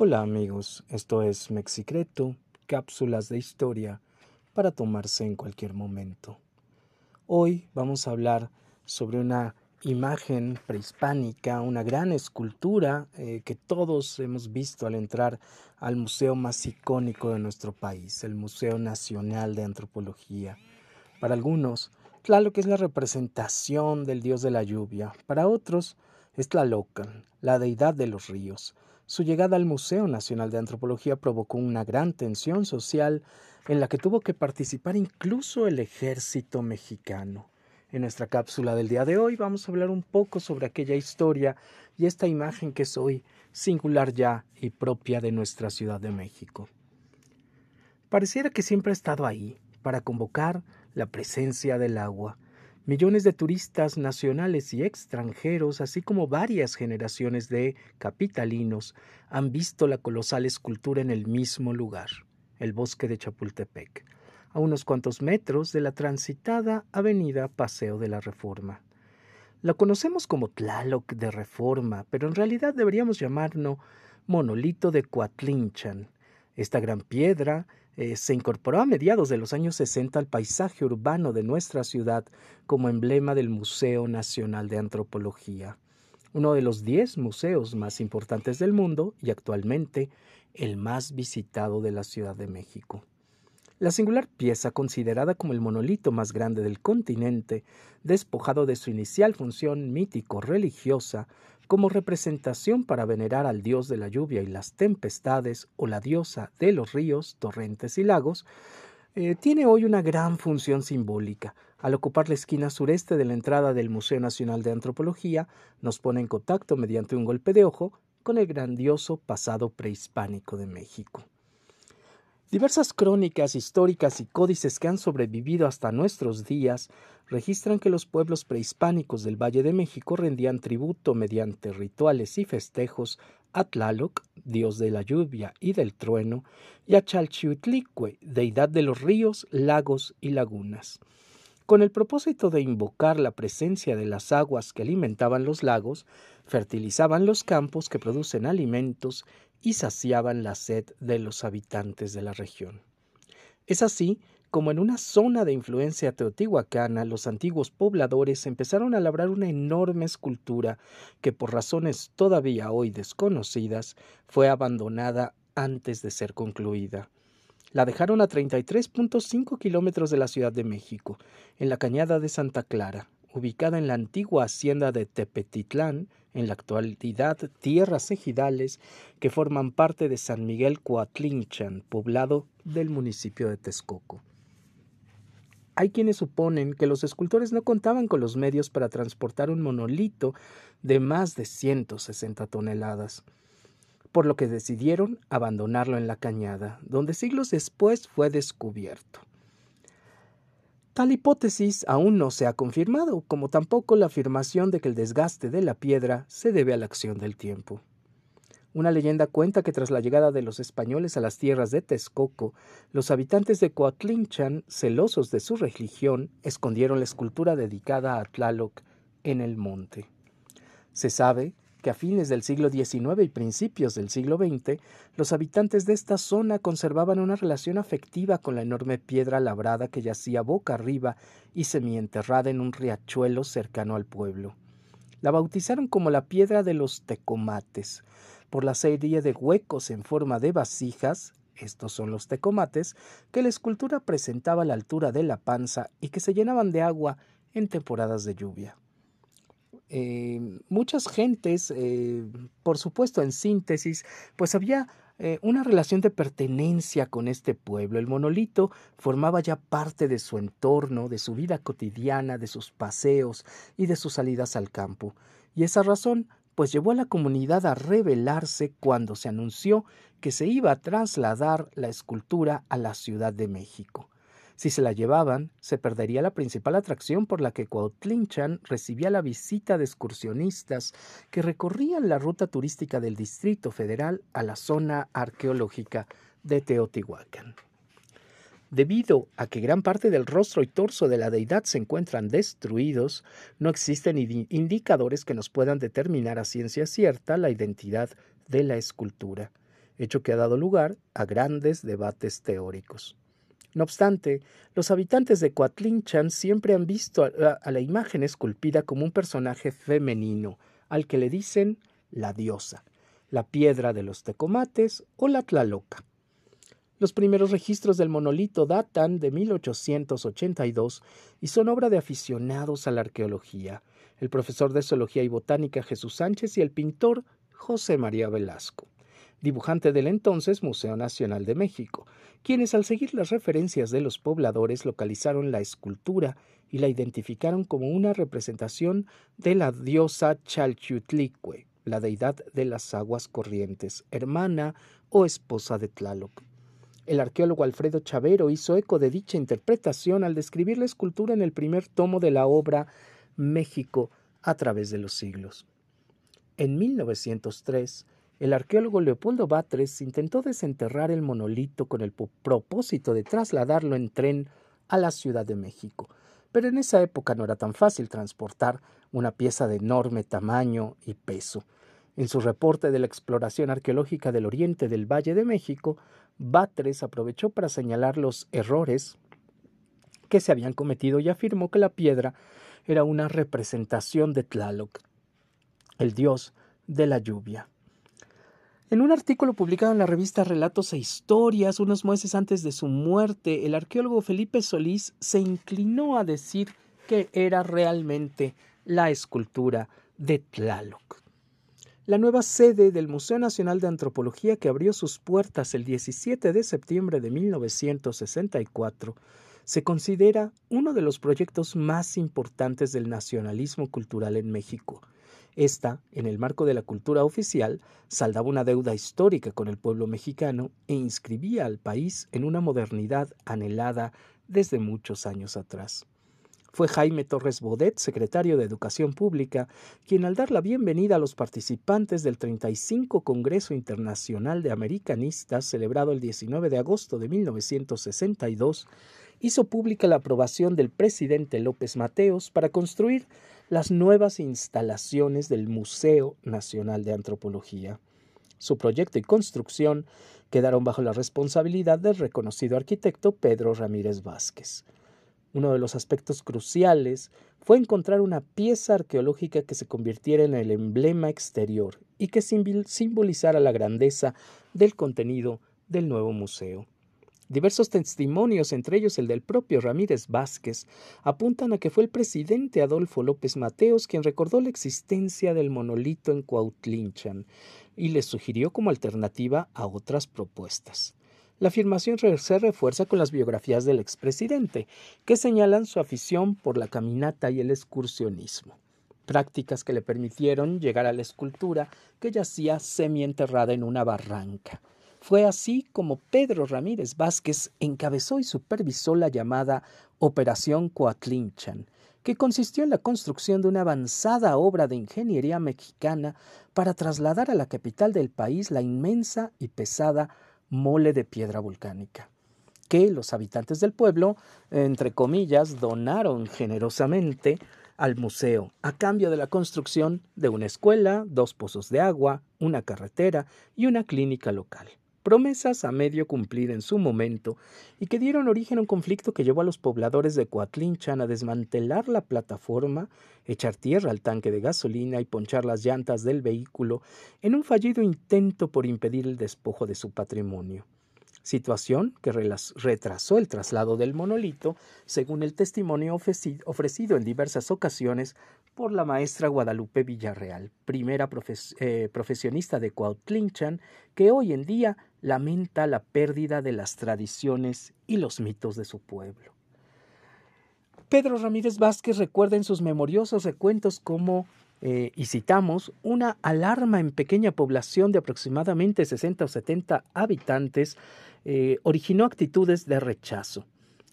Hola amigos, esto es Mexicreto, cápsulas de historia para tomarse en cualquier momento. Hoy vamos a hablar sobre una imagen prehispánica, una gran escultura eh, que todos hemos visto al entrar al museo más icónico de nuestro país, el Museo Nacional de Antropología. Para algunos, Tlaloc es la representación del dios de la lluvia, para otros es Tlalocan, la deidad de los ríos. Su llegada al Museo Nacional de Antropología provocó una gran tensión social en la que tuvo que participar incluso el ejército mexicano. En nuestra cápsula del día de hoy vamos a hablar un poco sobre aquella historia y esta imagen que es hoy singular ya y propia de nuestra Ciudad de México. Pareciera que siempre ha estado ahí, para convocar la presencia del agua. Millones de turistas nacionales y extranjeros, así como varias generaciones de capitalinos, han visto la colosal escultura en el mismo lugar, el bosque de Chapultepec a unos cuantos metros de la transitada avenida Paseo de la Reforma. La conocemos como Tlaloc de Reforma, pero en realidad deberíamos llamarlo monolito de Coatlinchan. Esta gran piedra eh, se incorporó a mediados de los años 60 al paisaje urbano de nuestra ciudad como emblema del Museo Nacional de Antropología, uno de los diez museos más importantes del mundo y actualmente el más visitado de la Ciudad de México. La singular pieza, considerada como el monolito más grande del continente, despojado de su inicial función mítico-religiosa, como representación para venerar al dios de la lluvia y las tempestades o la diosa de los ríos, torrentes y lagos, eh, tiene hoy una gran función simbólica. Al ocupar la esquina sureste de la entrada del Museo Nacional de Antropología, nos pone en contacto mediante un golpe de ojo con el grandioso pasado prehispánico de México. Diversas crónicas históricas y códices que han sobrevivido hasta nuestros días registran que los pueblos prehispánicos del Valle de México rendían tributo mediante rituales y festejos a Tlaloc, dios de la lluvia y del trueno, y a Chalchiutlicue, deidad de los ríos, lagos y lagunas. Con el propósito de invocar la presencia de las aguas que alimentaban los lagos, fertilizaban los campos que producen alimentos y saciaban la sed de los habitantes de la región. Es así como en una zona de influencia teotihuacana los antiguos pobladores empezaron a labrar una enorme escultura que por razones todavía hoy desconocidas fue abandonada antes de ser concluida. La dejaron a 33.5 kilómetros de la Ciudad de México, en la cañada de Santa Clara, ubicada en la antigua hacienda de Tepetitlán, en la actualidad tierras ejidales que forman parte de San Miguel Coatlinchan, poblado del municipio de Texcoco. Hay quienes suponen que los escultores no contaban con los medios para transportar un monolito de más de 160 toneladas, por lo que decidieron abandonarlo en la cañada, donde siglos después fue descubierto. Tal hipótesis aún no se ha confirmado, como tampoco la afirmación de que el desgaste de la piedra se debe a la acción del tiempo. Una leyenda cuenta que tras la llegada de los españoles a las tierras de Texcoco, los habitantes de Coatlinchan, celosos de su religión, escondieron la escultura dedicada a Tlaloc en el monte. Se sabe que a fines del siglo XIX y principios del siglo XX, los habitantes de esta zona conservaban una relación afectiva con la enorme piedra labrada que yacía boca arriba y semienterrada en un riachuelo cercano al pueblo. La bautizaron como la piedra de los tecomates, por la serie de huecos en forma de vasijas, estos son los tecomates, que la escultura presentaba a la altura de la panza y que se llenaban de agua en temporadas de lluvia. Eh, muchas gentes, eh, por supuesto en síntesis, pues había eh, una relación de pertenencia con este pueblo. El monolito formaba ya parte de su entorno, de su vida cotidiana, de sus paseos y de sus salidas al campo. Y esa razón pues llevó a la comunidad a rebelarse cuando se anunció que se iba a trasladar la escultura a la Ciudad de México. Si se la llevaban, se perdería la principal atracción por la que Cuautlinchan recibía la visita de excursionistas que recorrían la ruta turística del Distrito Federal a la zona arqueológica de Teotihuacán. Debido a que gran parte del rostro y torso de la deidad se encuentran destruidos, no existen indicadores que nos puedan determinar a ciencia cierta la identidad de la escultura. hecho que ha dado lugar a grandes debates teóricos. No obstante, los habitantes de Coatlinchan siempre han visto a, la imagen esculpida como un personaje femenino, al que le dicen la diosa, la piedra de los tecomates o la tlaloca. Los primeros registros del monolito datan de 1882 y son obra de aficionados a la arqueología, el profesor de zoología y botánica Jesús Sánchez y el pintor José María Velasco, dibujante del entonces Museo Nacional de México, quienes al seguir las referencias de los pobladores localizaron la escultura y la identificaron como una representación de la diosa Chalchiutlicue, la deidad de las aguas corrientes, hermana o esposa de Tlaloc. El arqueólogo Alfredo Chavero hizo eco de dicha interpretación al describir la escultura en el primer tomo de la obra México a través de los siglos. En 1903, el arqueólogo Leopoldo Batres intentó desenterrar el monolito con el propósito de trasladarlo en tren a la Ciudad de México, pero en esa época no era tan fácil transportar una pieza de enorme tamaño y peso. En su reporte de la exploración arqueológica del oriente del Valle de México, Batres aprovechó para señalar los errores que se habían cometido y afirmó que la piedra era una representación de Tlaloc, el dios de la lluvia. En un artículo publicado en la revista Relatos e Historias unos meses antes de su muerte, el arqueólogo Felipe Solís se inclinó a decir que era realmente la escultura de Tlaloc. La nueva sede del Museo Nacional de Antropología que abrió sus puertas el 17 de septiembre de 1964 se considera uno de los proyectos más importantes del nacionalismo cultural en México. Esta, en el marco de la cultura oficial, saldaba una deuda histórica con el pueblo mexicano e inscribía al país en una modernidad anhelada desde muchos años atrás. Fue Jaime Torres Bodet, secretario de Educación Pública, quien al dar la bienvenida a los participantes del 35 Congreso Internacional de Americanistas, celebrado el 19 de agosto de 1962, hizo pública la aprobación del presidente López Mateos para construir las nuevas instalaciones del Museo Nacional de Antropología. Su proyecto y construcción quedaron bajo la responsabilidad del reconocido arquitecto Pedro Ramírez Vázquez. Uno de los aspectos cruciales fue encontrar una pieza arqueológica que se convirtiera en el emblema exterior y que simbolizara la grandeza del contenido del nuevo museo. Diversos testimonios, entre ellos el del propio Ramírez Vázquez, apuntan a que fue el presidente Adolfo López Mateos quien recordó la existencia del monolito en Cuautlinchan y le sugirió como alternativa a otras propuestas. La afirmación se refuerza con las biografías del expresidente, que señalan su afición por la caminata y el excursionismo, prácticas que le permitieron llegar a la escultura que yacía semienterrada en una barranca. Fue así como Pedro Ramírez Vázquez encabezó y supervisó la llamada Operación Coatlinchan, que consistió en la construcción de una avanzada obra de ingeniería mexicana para trasladar a la capital del país la inmensa y pesada mole de piedra volcánica, que los habitantes del pueblo, entre comillas, donaron generosamente al museo a cambio de la construcción de una escuela, dos pozos de agua, una carretera y una clínica local promesas a medio cumplir en su momento y que dieron origen a un conflicto que llevó a los pobladores de Coatlinchan a desmantelar la plataforma, echar tierra al tanque de gasolina y ponchar las llantas del vehículo en un fallido intento por impedir el despojo de su patrimonio situación que retrasó el traslado del monolito, según el testimonio ofrecido en diversas ocasiones por la maestra Guadalupe Villarreal, primera eh, profesionista de Cuautlinchan, que hoy en día lamenta la pérdida de las tradiciones y los mitos de su pueblo. Pedro Ramírez Vázquez recuerda en sus memoriosos recuentos cómo eh, y citamos, una alarma en pequeña población de aproximadamente 60 o 70 habitantes eh, originó actitudes de rechazo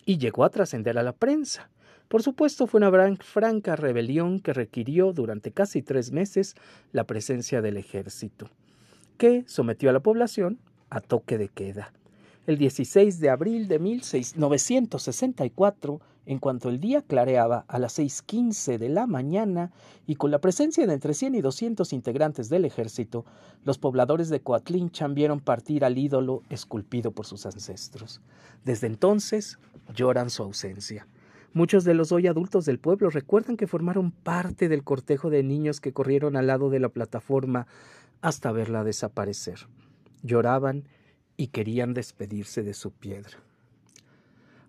y llegó a trascender a la prensa. Por supuesto, fue una franca rebelión que requirió durante casi tres meses la presencia del ejército, que sometió a la población a toque de queda. El 16 de abril de 1964, en cuanto el día clareaba a las seis quince de la mañana y con la presencia de entre cien y doscientos integrantes del ejército, los pobladores de Coatlinchan vieron partir al ídolo esculpido por sus ancestros. Desde entonces lloran su ausencia. Muchos de los hoy adultos del pueblo recuerdan que formaron parte del cortejo de niños que corrieron al lado de la plataforma hasta verla desaparecer. Lloraban y querían despedirse de su piedra.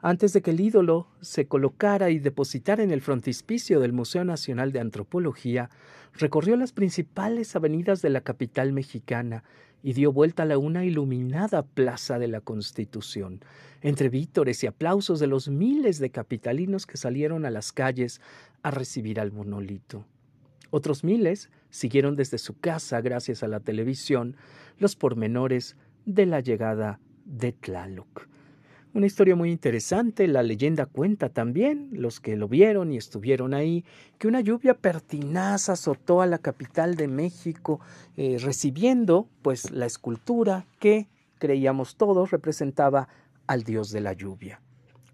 Antes de que el ídolo se colocara y depositara en el frontispicio del Museo Nacional de Antropología, recorrió las principales avenidas de la capital mexicana y dio vuelta a la una iluminada plaza de la Constitución, entre vítores y aplausos de los miles de capitalinos que salieron a las calles a recibir al monolito. Otros miles siguieron desde su casa, gracias a la televisión, los pormenores de la llegada de Tlaloc. Una historia muy interesante, la leyenda cuenta también, los que lo vieron y estuvieron ahí, que una lluvia pertinaz azotó a la capital de México, eh, recibiendo pues la escultura que creíamos todos representaba al dios de la lluvia.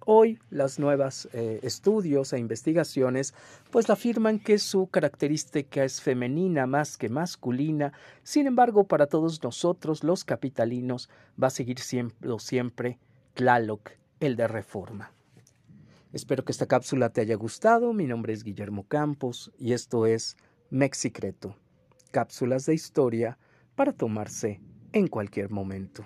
Hoy las nuevas eh, estudios e investigaciones pues afirman que su característica es femenina más que masculina, sin embargo para todos nosotros los capitalinos va a seguir siempre, siempre Tlaloc, el de Reforma. Espero que esta cápsula te haya gustado. Mi nombre es Guillermo Campos y esto es Mexicreto, cápsulas de historia para tomarse en cualquier momento.